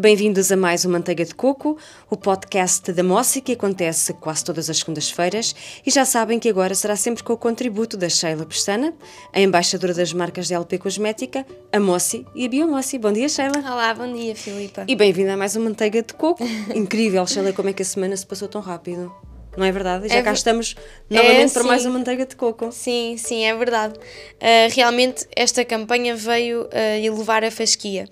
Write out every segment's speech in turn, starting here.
Bem-vindos a mais um Manteiga de Coco, o podcast da Mossi que acontece quase todas as segundas-feiras e já sabem que agora será sempre com o contributo da Sheila Pestana, a embaixadora das marcas de LP Cosmética, a Mossi e a Biomossi. Bom dia, Sheila. Olá, bom dia, Filipa. E bem-vinda a mais um Manteiga de Coco. Incrível, Sheila, como é que a semana se passou tão rápido. Não é verdade? Já É cá estamos novamente É, para mais uma manteiga de coco. Sim, sim, é verdade. Uh, realmente, esta campanha veio uh, elevar a fasquia.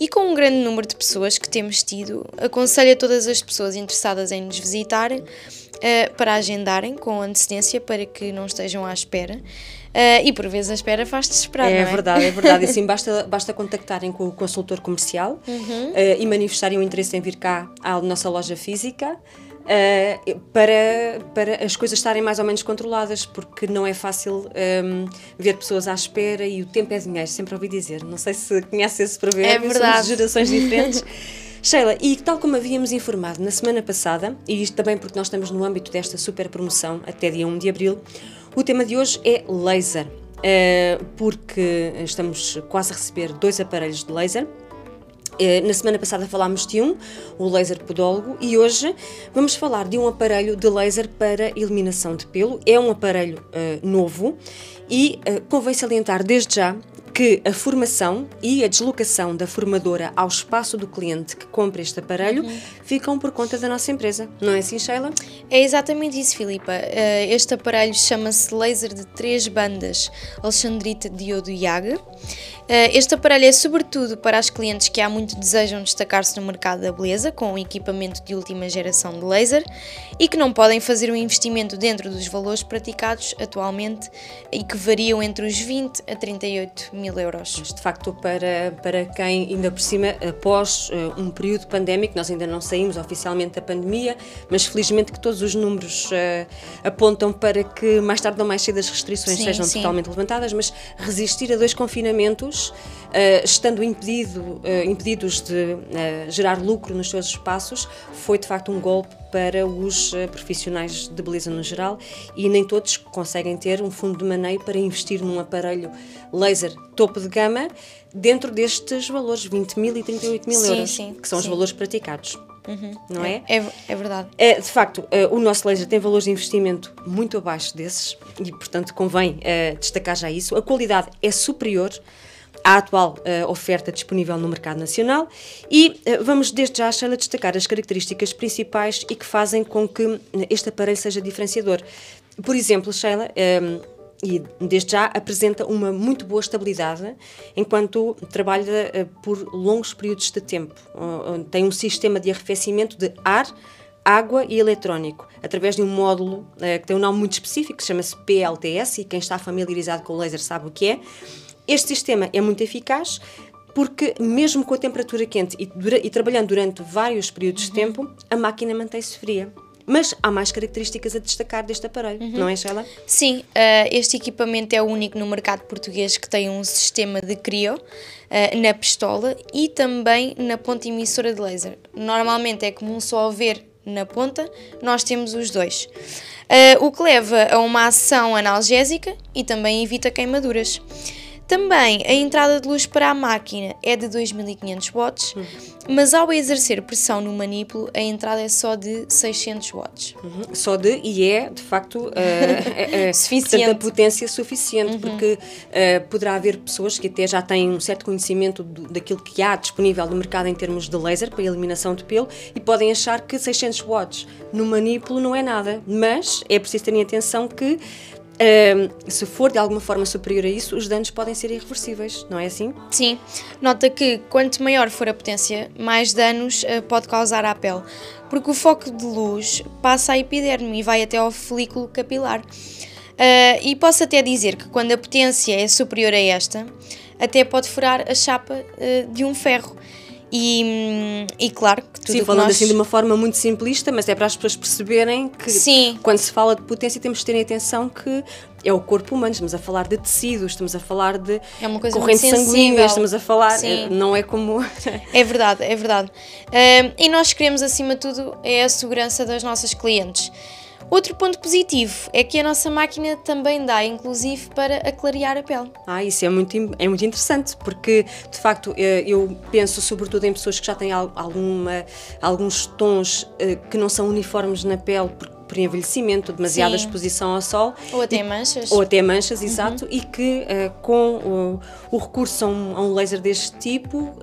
E com um grande número de pessoas que temos tido, aconselho a todas as pessoas interessadas em nos visitarem uh, para agendarem com antecedência para que não estejam à espera. Uh, e por vezes a espera faz-te esperar, É não é? verdade, é verdade. E sim, basta, basta contactarem com o consultor comercial Uhum. eh, e manifestarem o interesse em vir cá à nossa loja física eh, para, para as coisas estarem mais ou menos controladas, porque não é fácil ehm, ver pessoas à espera e o tempo é dinheiro, sempre ouvi dizer. Não sei se conhece esse provérbio, É verdade. somos gerações diferentes. Sheila, e tal como havíamos informado na semana passada, e isto também porque nós estamos no âmbito desta super promoção até dia 1 de abril, o tema de hoje é laser. eh, porque estamos quase a receber dois aparelhos de laser. Eh, Na semana passada falámos de um, o laser podólogo, e hoje vamos falar de um aparelho de laser para eliminação de pelo. É um aparelho eh, novo e eh, convém salientar desde já que a formação e a deslocação da formadora ao espaço do cliente que compra este aparelho ficam por conta da nossa empresa. Não é assim, Sheila? É exatamente isso, Filipa. Uh, Este aparelho chama-se laser de três bandas Alexandrita Diodo Yaga. Uh, Este aparelho é sobretudo para as clientes que há muito desejam destacar-se no mercado da beleza com um equipamento de última geração de laser e que não podem fazer um investimento dentro dos valores praticados atualmente e que variam entre os 20 a 38 mil euros. Mas de facto, para, para quem ainda por cima, após eh, um período pandémico, nós ainda não saímos oficialmente da pandemia, mas felizmente que todos os números eh, apontam para que mais tarde ou mais cedo as restrições Sim, sejam sim. totalmente levantadas, mas resistir a dois confinamentos, estando impedido, eh, impedidos de eh, gerar lucro nos seus espaços, foi de facto um golpe para os eh, profissionais de beleza no geral e nem todos conseguem ter um fundo de maneio para investir num aparelho laser topo de gama dentro destes valores, 20 mil e 38 mil Sim, euros, sim, que são os sim. valores praticados. Não é? É, é verdade. É, de facto, eh, o nosso laser tem valores de investimento muito abaixo desses e, portanto, convém eh, destacar já isso. A qualidade é superior à atual eh, oferta disponível no mercado nacional e eh, vamos desde já, Sheila, destacar as características principais e que fazem com que eh, este aparelho seja diferenciador. Por exemplo, Sheila, eh, e desde já apresenta uma muito boa estabilidade enquanto trabalha por longos períodos de tempo. Uh, uh, Tem um sistema de arrefecimento de ar, água e eletrónico, através de um módulo que tem um nome muito específico, que chama-se PLTS, e quem está familiarizado com o laser sabe o que é. Este sistema é muito eficaz porque, mesmo com a temperatura quente e, dura- e trabalhando durante vários períodos de tempo, a máquina mantém-se fria. Mas há mais características a destacar deste aparelho, não é, Sheila? Sim, eh, este equipamento é o único no mercado português que tem um sistema de CRIO eh, na pistola e também na ponta emissora de laser. Normalmente é comum só haver na ponta, nós temos os dois. Eh, o que leva a uma ação analgésica e também evita queimaduras. Também a entrada de luz para a máquina é de 2500 watts, mas ao exercer pressão no manipulo, a entrada é só de 600 watts. Uhum. Só de, e é, de facto, eh, é- é, Suficiente. portanto, a potência suficiente, porque eh, poderá haver pessoas que até já têm um certo conhecimento do- daquilo que há disponível no mercado em termos de laser para eliminação de pelo e podem achar que 600 watts no manipulo não é nada, mas é preciso terem atenção que se for de alguma forma superior a isso, os danos podem ser irreversíveis, não é assim? Sim, nota que quanto maior for a potência, mais danos eh, pode causar à pele, porque o foco de luz passa à epiderme e vai até ao folículo capilar. Eh, e posso até dizer que quando a potência é superior a esta, até pode furar a chapa eh, de um ferro. E, e claro que tudo Sim, falando nós... assim de uma forma muito simplista, mas é para as pessoas perceberem que Sim. quando se fala de potência temos que ter atenção que é o corpo humano, estamos a falar de tecidos, estamos a falar de É uma coisa corrente sanguínea, estamos a falar, Sim. eh, não é como É verdade, é verdade. Ahm, e nós queremos, acima de tudo, é a segurança das nossas clientes. Outro ponto positivo é que a nossa máquina também dá, inclusive, para aclarear a pele. Ah, isso é muito, é muito interessante, porque de facto eh, eu penso sobretudo em pessoas que já têm alguma, alguns tons eh, que não são uniformes na pele, por envelhecimento, demasiada Sim. exposição ao sol. Ou até manchas. Ou até manchas, uhum. exato, e que uh, com o, o, recurso a um, a um, laser deste tipo uh,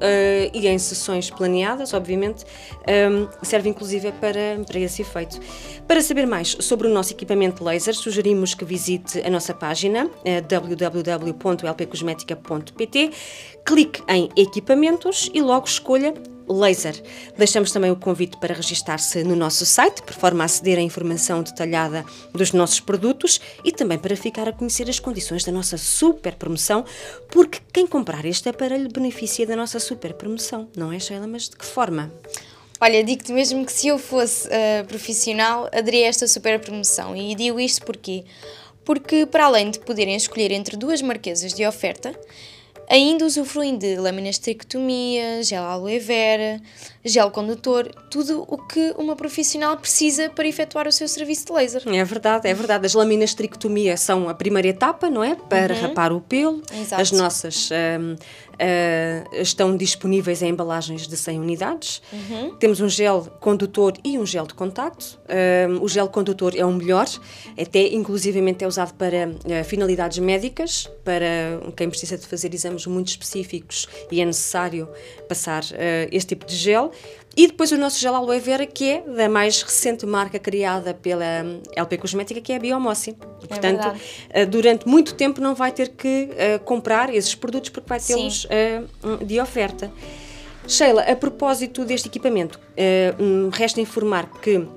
e em sessões planeadas, obviamente, um, ehm, serve inclusive para, para esse efeito. Para saber mais sobre o nosso equipamento laser, sugerimos que visite a nossa página uh, www.lpcosmetica.pt, clique em equipamentos e logo escolha laser. Deixamos também o convite para registar-se no nosso site, por forma a aceder à informação detalhada dos nossos produtos e também para ficar a conhecer as condições da nossa super promoção, porque quem comprar este aparelho beneficia da nossa super promoção, não é, Sheila? Mas de que forma? Olha, digo-te mesmo que se eu fosse uh, profissional, aderia a esta super promoção. E digo isto porquê? Porque, para além de poderem escolher entre duas marquesas de oferta, Ainda usufruem de lâminas de tricotomia, gel aloe vera, gel condutor, tudo o que uma profissional precisa para efetuar o seu serviço de laser. É verdade, é verdade. As lâminas de tricotomia são a primeira etapa, não é? Para uhum. rapar o pelo. Exato. As nossas um, uh, estão disponíveis em embalagens de 100 unidades. Uhum. Temos um gel condutor e um gel de contacto. Uh, o gel condutor é o melhor, até inclusivamente é usado para uh, finalidades médicas, para quem precisa de fazer exames muito específicos e é necessário passar este tipo de gel. E depois o nosso gel aloe vera, que é da mais recente marca criada pela LP Cosmética, que é a Biomossi. É Portanto, é durante muito tempo não vai ter que uh, comprar esses produtos porque vai tê-los uh, de oferta. Sheila, a propósito deste equipamento, uh, resta informar que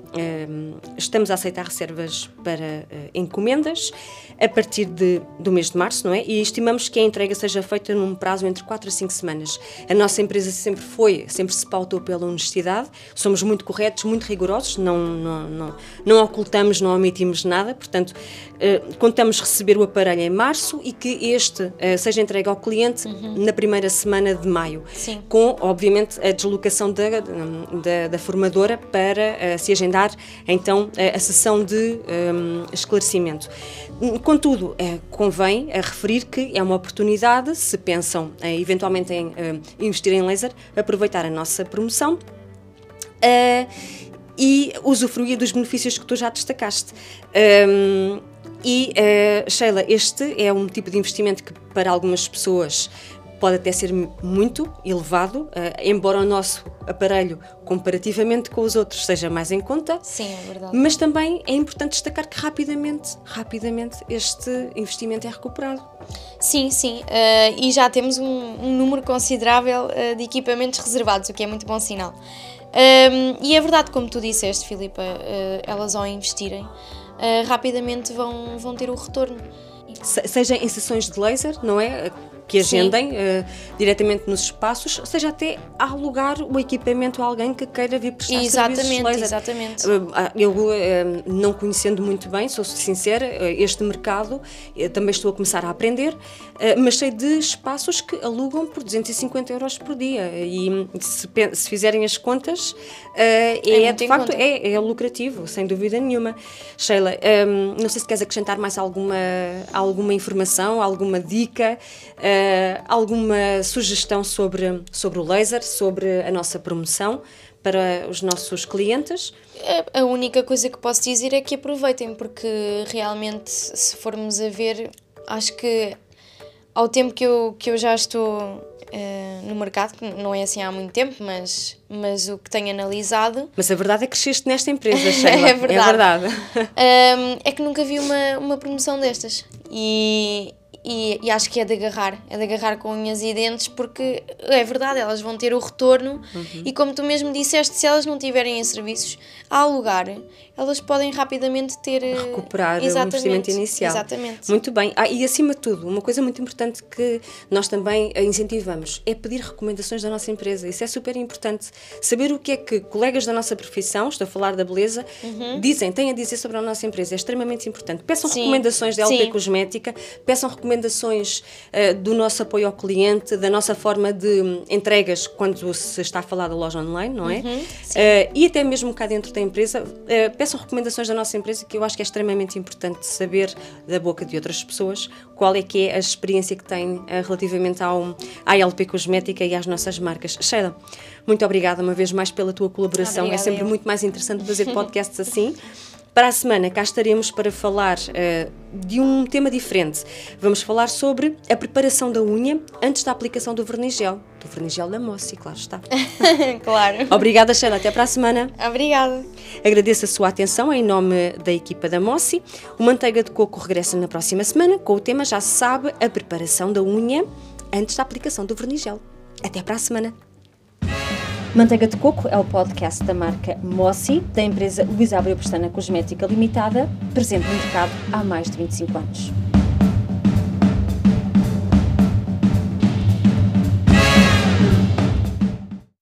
estamos a aceitar reservas para uh, encomendas a partir de, do mês de março, não é? E estimamos que a entrega seja feita num prazo entre 4 a 5 semanas. A nossa empresa sempre foi, sempre se pautou pela honestidade, somos muito corretos, muito rigorosos, não, não, não, não ocultamos, não omitimos nada, portanto, uh, contamos receber o aparelho em março e que este uh, seja entregue ao cliente uhum. na primeira semana de maio, Sim. com, obviamente, a deslocação da, da, da formadora para se agendar então a, sessão de um, esclarecimento. Contudo, é, convém é, referir que é uma oportunidade, se pensam é, eventualmente em investir em laser, aproveitar a nossa promoção e usufruir dos benefícios que tu já destacaste. Um, e, uh, Sheila, este é um tipo de investimento que para algumas pessoas pode até ser muito elevado, uh, embora o nosso aparelho, comparativamente com os outros, seja mais em conta. Sim, é verdade. Mas também é importante destacar que rapidamente, rapidamente este investimento é recuperado. Sim, sim. Uh, e já temos um, um número considerável uh, de equipamentos reservados, o que é muito bom sinal. Um, e é verdade, como tu disseste, Filipa, elas ao investirem, rapidamente vão, vão ter o retorno. seja em sessões de laser, não é? Que agendem uh, diretamente nos espaços, seja até alugar o equipamento a alguém que queira vir prestar exatamente, serviços laser. Exatamente, uh, Eu, uh, não conhecendo muito bem, sou sincera, este mercado também estou a começar a aprender, mas sei de espaços que alugam por 250 euros por dia e se, se fizerem as contas, é, é de facto é, é, lucrativo, sem dúvida nenhuma. Sheila, um, não sei se queres acrescentar mais alguma, alguma informação, alguma dica. Uh, alguma sugestão sobre, sobre o laser, sobre a nossa promoção para os nossos clientes? A única coisa que posso dizer é que aproveitem, porque realmente, se formos a ver, acho que ao tempo que eu, que eu já estou uh, no mercado, que não é assim há muito tempo, mas, mas o que tenho analisado. Mas a verdade é que cresceste nesta empresa, Sheila. é verdade. É, verdade. um, é que nunca vi uma, uma promoção destas. E, e, e, acho que é de agarrar, é de agarrar com unhas e dentes, porque é verdade, elas vão ter o retorno uhum. e como tu mesmo disseste, se elas não tiverem em serviços a alugar, elas podem rapidamente ter eh, recuperar o investimento inicial. Exatamente. Muito bem. Ah, e acima de tudo, uma coisa muito importante que nós também incentivamos é pedir recomendações da nossa empresa. Isso é super importante. Saber o que é que colegas da nossa profissão, estou a falar da beleza, uhum. dizem, têm a dizer sobre a nossa empresa. É extremamente importante. Peçam Sim. recomendações da LP Sim. Cosmética, peçam recomendações uh, do nosso apoio ao cliente, da nossa forma de um, entregas quando se está a falar da loja online, não é? Uhum, uh, e até mesmo cá dentro da empresa, uh, peçam recomendações da nossa empresa que eu acho que é extremamente importante saber da boca de outras pessoas qual é que é a experiência que têm relativamente ao, à LP Cosmética e às nossas marcas. Sheila, muito obrigada uma vez mais pela tua colaboração. Obrigada, é sempre eu. muito mais interessante fazer podcasts assim. Para a semana cá estaremos para falar uh, de um tema diferente. Vamos falar sobre a preparação da unha antes da aplicação do vernigel. Do vernigel da Mossi, claro está. claro. Obrigada, Sheila. Até para a semana. Obrigada. Agradeço a sua atenção em nome da equipa da Mossi. O Manteiga de Coco regressa na próxima semana com o tema, já se sabe, a preparação da unha antes da aplicação do vernigel. Até para a semana. Manteiga de Coco é o podcast da marca Mossi, da empresa Luís Abreu Pestana Cosmética Limitada, presente no mercado há mais de 25 anos.